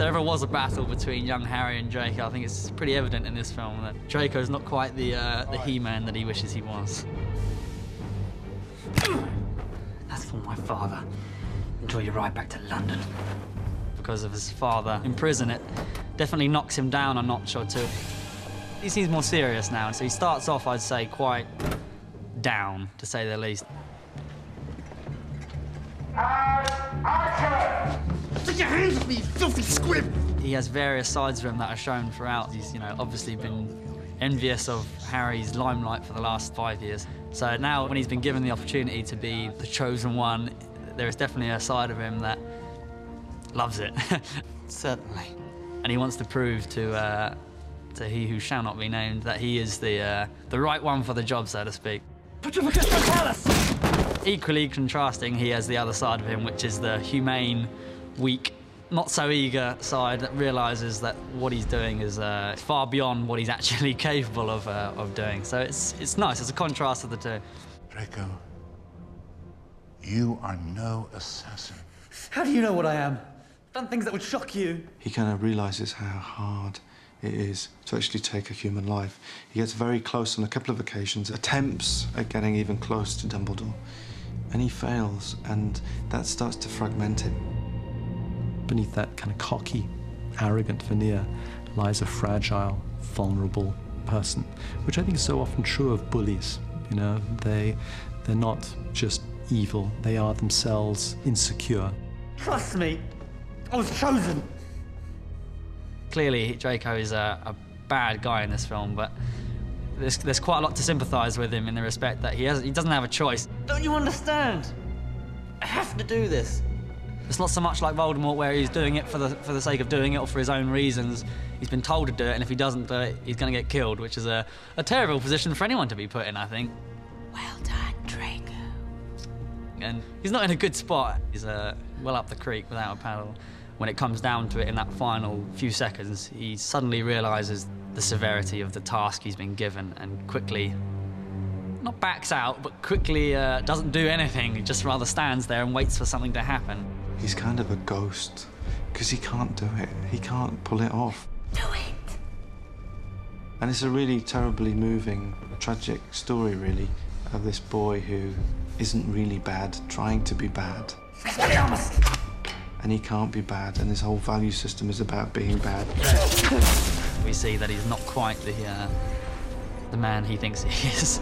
there ever was a battle between young Harry and Draco, I think it's pretty evident in this film that Draco's not quite the uh, the He-Man that he wishes he was. That's for my father. Enjoy your ride back to London. Because of his father in prison, it definitely knocks him down a notch or two. He seems more serious now, so he starts off, I'd say, quite down, to say the least. Take your hands off me, you filthy squib! He has various sides of him that are shown throughout. He's, you know, obviously been envious of Harry's limelight for the last five years. So now, when he's been given the opportunity to be the chosen one, there is definitely a side of him that loves it. Certainly. and he wants to prove to uh, to he who shall not be named that he is the uh, the right one for the job, so to speak. Petrificus Totalus! Equally contrasting, he has the other side of him, which is the humane, weak, not so eager side that realizes that what he's doing is uh, far beyond what he's actually capable of uh, of doing. So it's it's nice. It's a contrast of the two. Draco, you are no assassin. How do you know what I am? I've done things that would shock you. He kind of realizes how hard it is to actually take a human life. He gets very close on a couple of occasions, attempts at getting even close to Dumbledore, and he fails, and that starts to fragment him. Beneath that kind of cocky, arrogant veneer lies a fragile, vulnerable person, which I think is so often true of bullies. You know, they they're not just evil; they are themselves insecure. Trust me, I was chosen. Clearly, Draco is a, a bad guy in this film, but there's, there's quite a lot to sympathise with him in the respect that he has he doesn't have a choice. Don't you understand? I have to do this. It's not so much like Voldemort where he's doing it for the for the sake of doing it or for his own reasons. He's been told to do it, and if he doesn't do it, he's going to get killed, which is a, a terrible position for anyone to be put in, I think. Well done, Draco. And he's not in a good spot. He's uh, well up the creek without a paddle. When it comes down to it in that final few seconds, he suddenly realizes the severity of the task he's been given and quickly, not backs out, but quickly uh, doesn't do anything. He just rather stands there and waits for something to happen. He's kind of a ghost because he can't do it. He can't pull it off. Do it. And it's a really terribly moving, tragic story, really, of this boy who isn't really bad, trying to be bad. And he can't be bad, and his whole value system is about being bad. We see that he's not quite the uh, the man he thinks he is.